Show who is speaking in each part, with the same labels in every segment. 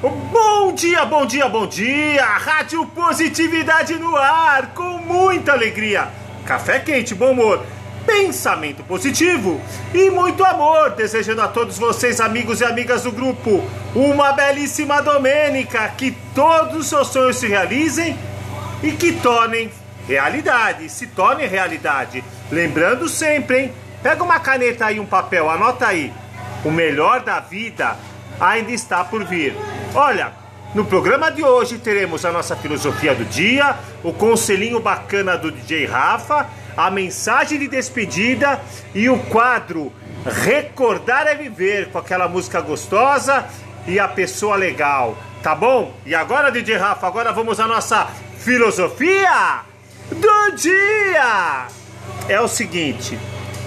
Speaker 1: Bom dia, bom dia, bom dia! Rádio Positividade no ar, com muita alegria. Café quente, bom humor, pensamento positivo e muito amor. Desejando a todos vocês, amigos e amigas do grupo, uma belíssima domênica. Que todos os seus sonhos se realizem e que tornem realidade, se tornem realidade. Lembrando sempre, hein? Pega uma caneta e um papel, anota aí. O melhor da vida ainda está por vir. Olha, no programa de hoje teremos a nossa filosofia do dia, o conselhinho bacana do DJ Rafa, a mensagem de despedida e o quadro Recordar é Viver, com aquela música gostosa e a pessoa legal, tá bom? E agora, DJ Rafa, agora vamos à nossa filosofia do dia! É o seguinte,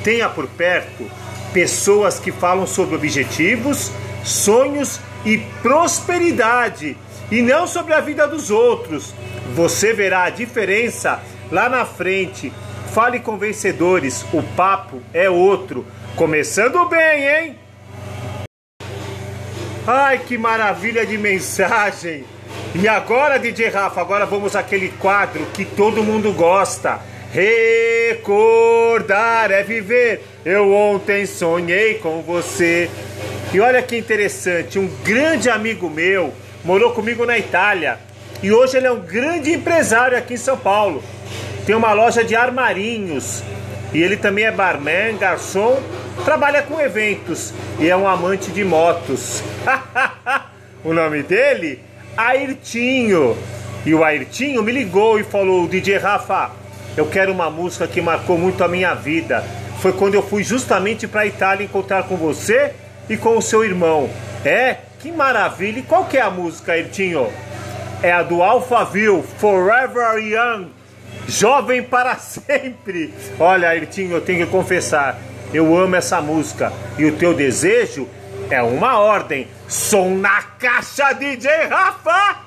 Speaker 1: tenha por perto pessoas que falam sobre objetivos, sonhos e prosperidade e não sobre a vida dos outros. Você verá a diferença lá na frente. Fale com vencedores, o papo é outro. Começando bem, hein? Ai, que maravilha de mensagem! E agora, DJ Rafa, agora vamos àquele quadro que todo mundo gosta. Recordar é viver. Eu ontem sonhei com você. E olha que interessante, um grande amigo meu morou comigo na Itália e hoje ele é um grande empresário aqui em São Paulo. Tem uma loja de armarinhos e ele também é barman, garçom, trabalha com eventos e é um amante de motos. o nome dele? Airtinho. E o Airtinho me ligou e falou: DJ Rafa, eu quero uma música que marcou muito a minha vida. Foi quando eu fui justamente para a Itália encontrar com você e com o seu irmão. É? Que maravilha! E qual que é a música, Ayrtinho? É a do Alphaville, Forever Young, Jovem para Sempre. Olha, Ayrtinho, eu tenho que confessar, eu amo essa música. E o teu desejo é uma ordem. Som na caixa, DJ Rafa!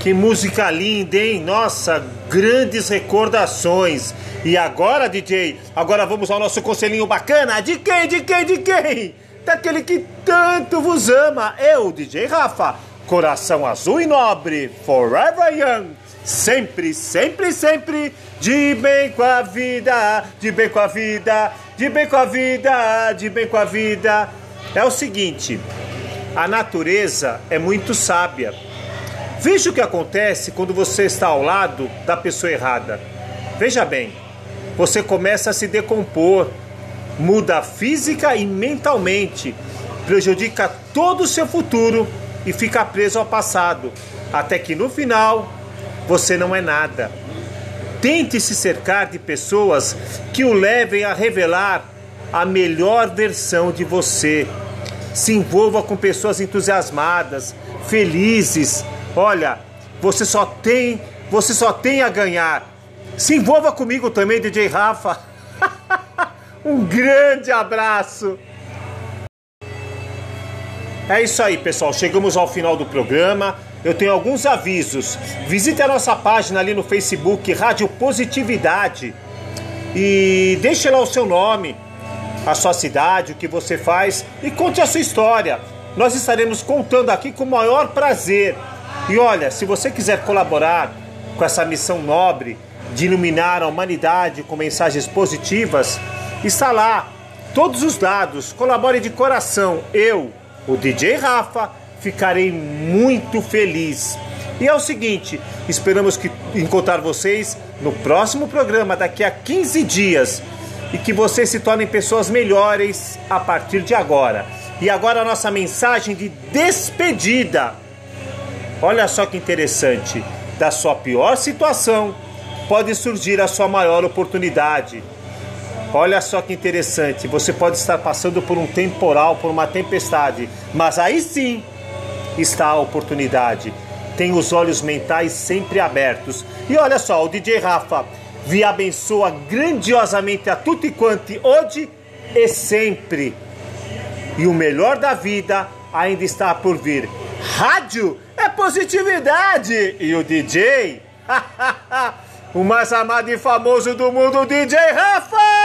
Speaker 1: Que música linda, hein? Nossa, grandes recordações. E agora, DJ, agora vamos ao nosso conselhinho bacana. De quem, de quem, de quem? Daquele que tanto vos ama. Eu, DJ Rafa. Coração azul e nobre. Forever young. Sempre, sempre, sempre. De bem com a vida. De bem com a vida. De bem com a vida. De bem com a vida. É o seguinte. A natureza é muito sábia. Veja o que acontece quando você está ao lado da pessoa errada. Veja bem, você começa a se decompor, muda física e mentalmente, prejudica todo o seu futuro e fica preso ao passado, até que no final você não é nada. Tente se cercar de pessoas que o levem a revelar a melhor versão de você. Se envolva com pessoas entusiasmadas, felizes. Olha, você só tem, você só tem a ganhar. Se envolva comigo também, DJ Rafa. um grande abraço. É isso aí, pessoal. Chegamos ao final do programa. Eu tenho alguns avisos. Visite a nossa página ali no Facebook, Rádio Positividade. E deixe lá o seu nome, a sua cidade, o que você faz e conte a sua história. Nós estaremos contando aqui com o maior prazer. E olha, se você quiser colaborar com essa missão nobre de iluminar a humanidade com mensagens positivas, está lá todos os dados. Colabore de coração. Eu, o DJ Rafa, ficarei muito feliz. E é o seguinte, esperamos que encontrar vocês no próximo programa daqui a 15 dias e que vocês se tornem pessoas melhores a partir de agora. E agora a nossa mensagem de despedida. Olha só que interessante, da sua pior situação pode surgir a sua maior oportunidade. Olha só que interessante, você pode estar passando por um temporal, por uma tempestade, mas aí sim está a oportunidade. Tem os olhos mentais sempre abertos. E olha só, o DJ Rafa vi abençoa grandiosamente a tutti quanti hoje e sempre. E o melhor da vida ainda está por vir. Rádio positividade e o DJ, o mais amado e famoso do mundo, DJ Rafa.